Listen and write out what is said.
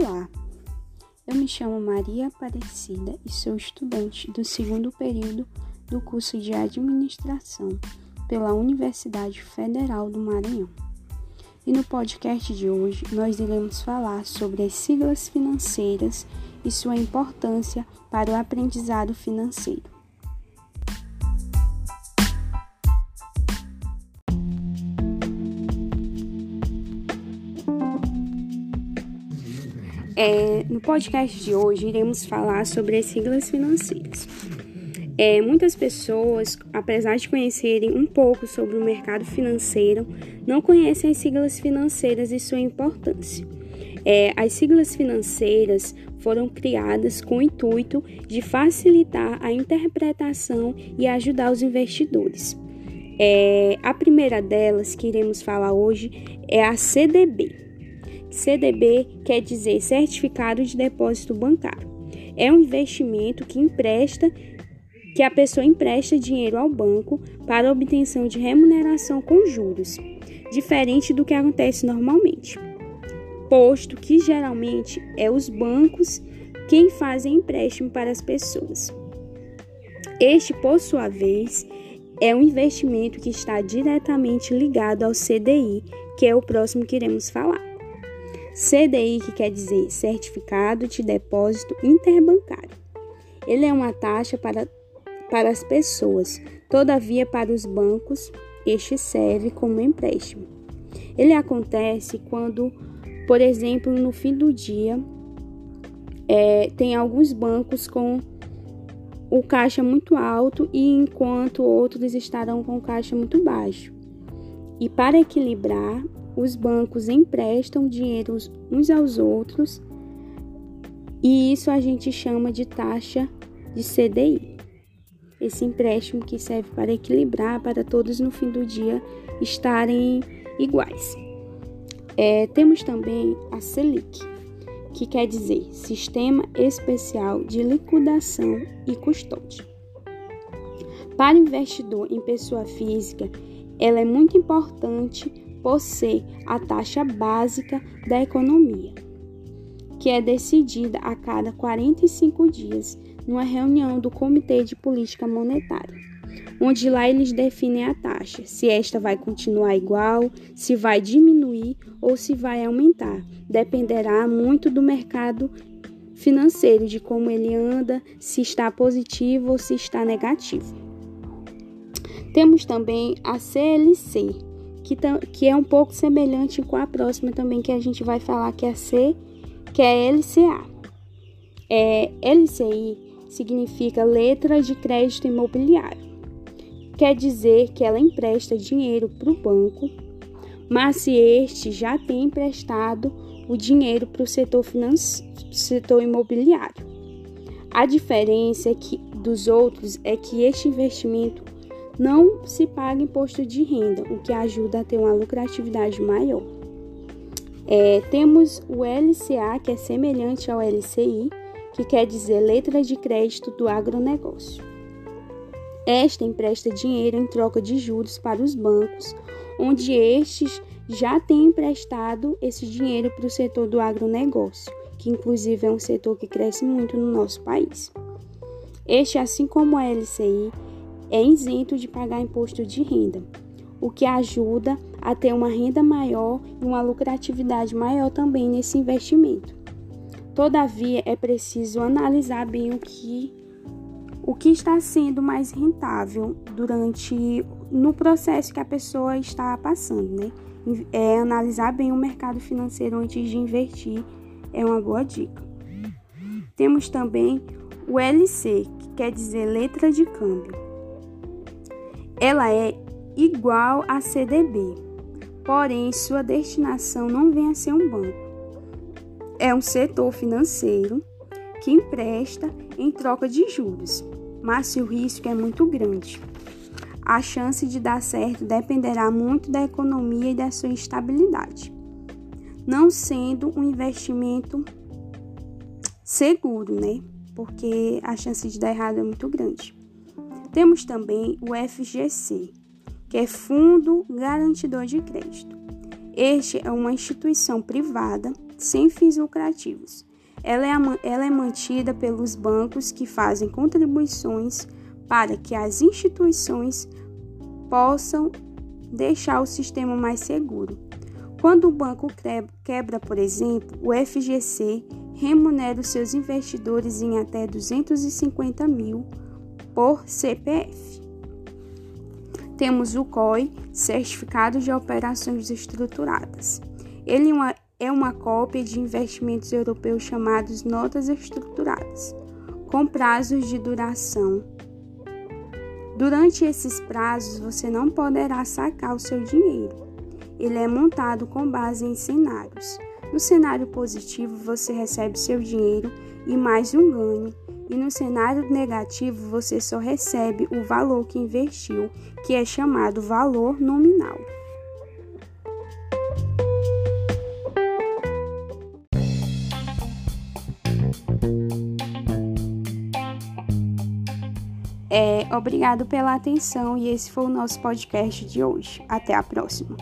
Olá, eu me chamo Maria Aparecida e sou estudante do segundo período do curso de Administração pela Universidade Federal do Maranhão. E no podcast de hoje nós iremos falar sobre as siglas financeiras e sua importância para o aprendizado financeiro. É, no podcast de hoje iremos falar sobre as siglas financeiras. É, muitas pessoas, apesar de conhecerem um pouco sobre o mercado financeiro, não conhecem as siglas financeiras e sua importância. É, as siglas financeiras foram criadas com o intuito de facilitar a interpretação e ajudar os investidores. É, a primeira delas que iremos falar hoje é a CDB. CDB quer dizer Certificado de Depósito Bancário. É um investimento que empresta que a pessoa empresta dinheiro ao banco para obtenção de remuneração com juros, diferente do que acontece normalmente. Posto que geralmente é os bancos quem fazem empréstimo para as pessoas. Este, por sua vez, é um investimento que está diretamente ligado ao CDI, que é o próximo que iremos falar. CDI, que quer dizer Certificado de Depósito Interbancário. Ele é uma taxa para, para as pessoas, todavia, para os bancos, este serve como empréstimo. Ele acontece quando, por exemplo, no fim do dia, é, tem alguns bancos com o caixa muito alto e enquanto outros estarão com o caixa muito baixo. E para equilibrar, os bancos emprestam dinheiro uns aos outros e isso a gente chama de taxa de CDI. Esse empréstimo que serve para equilibrar, para todos no fim do dia estarem iguais. É, temos também a Selic, que quer dizer Sistema Especial de Liquidação e Custódia. Para o investidor em pessoa física, ela é muito importante por ser a taxa básica da economia, que é decidida a cada 45 dias numa reunião do Comitê de Política Monetária, onde lá eles definem a taxa, se esta vai continuar igual, se vai diminuir ou se vai aumentar. Dependerá muito do mercado financeiro, de como ele anda, se está positivo ou se está negativo. Temos também a CLC, que, que é um pouco semelhante com a próxima também que a gente vai falar, que é C, que é LCA. É, LCI significa Letra de Crédito Imobiliário. Quer dizer que ela empresta dinheiro para o banco, mas se este já tem emprestado o dinheiro para o setor, setor imobiliário. A diferença é que, dos outros é que este investimento não se paga imposto de renda, o que ajuda a ter uma lucratividade maior. É, temos o LCA, que é semelhante ao LCI, que quer dizer Letra de Crédito do Agronegócio. Esta empresta dinheiro em troca de juros para os bancos, onde estes já têm emprestado esse dinheiro para o setor do agronegócio, que inclusive é um setor que cresce muito no nosso país. Este, assim como a LCI, é isento de pagar imposto de renda, o que ajuda a ter uma renda maior e uma lucratividade maior também nesse investimento. Todavia, é preciso analisar bem o que o que está sendo mais rentável durante no processo que a pessoa está passando, né? É analisar bem o mercado financeiro antes de investir é uma boa dica. Temos também o LC, que quer dizer letra de câmbio ela é igual a CDB, porém sua destinação não vem a ser um banco. É um setor financeiro que empresta em troca de juros, mas o risco é muito grande. A chance de dar certo dependerá muito da economia e da sua estabilidade, não sendo um investimento seguro, né? Porque a chance de dar errado é muito grande. Temos também o FGC, que é Fundo Garantidor de Crédito. Este é uma instituição privada sem fins lucrativos. Ela é, ela é mantida pelos bancos que fazem contribuições para que as instituições possam deixar o sistema mais seguro. Quando o banco quebra, por exemplo, o FGC remunera os seus investidores em até 250 mil por CPF. Temos o COI, Certificado de Operações Estruturadas. Ele é uma, é uma cópia de investimentos europeus chamados notas estruturadas, com prazos de duração. Durante esses prazos, você não poderá sacar o seu dinheiro. Ele é montado com base em cenários. No cenário positivo, você recebe seu dinheiro e mais um ganho e no cenário negativo você só recebe o valor que investiu, que é chamado valor nominal. É, obrigado pela atenção e esse foi o nosso podcast de hoje. Até a próxima.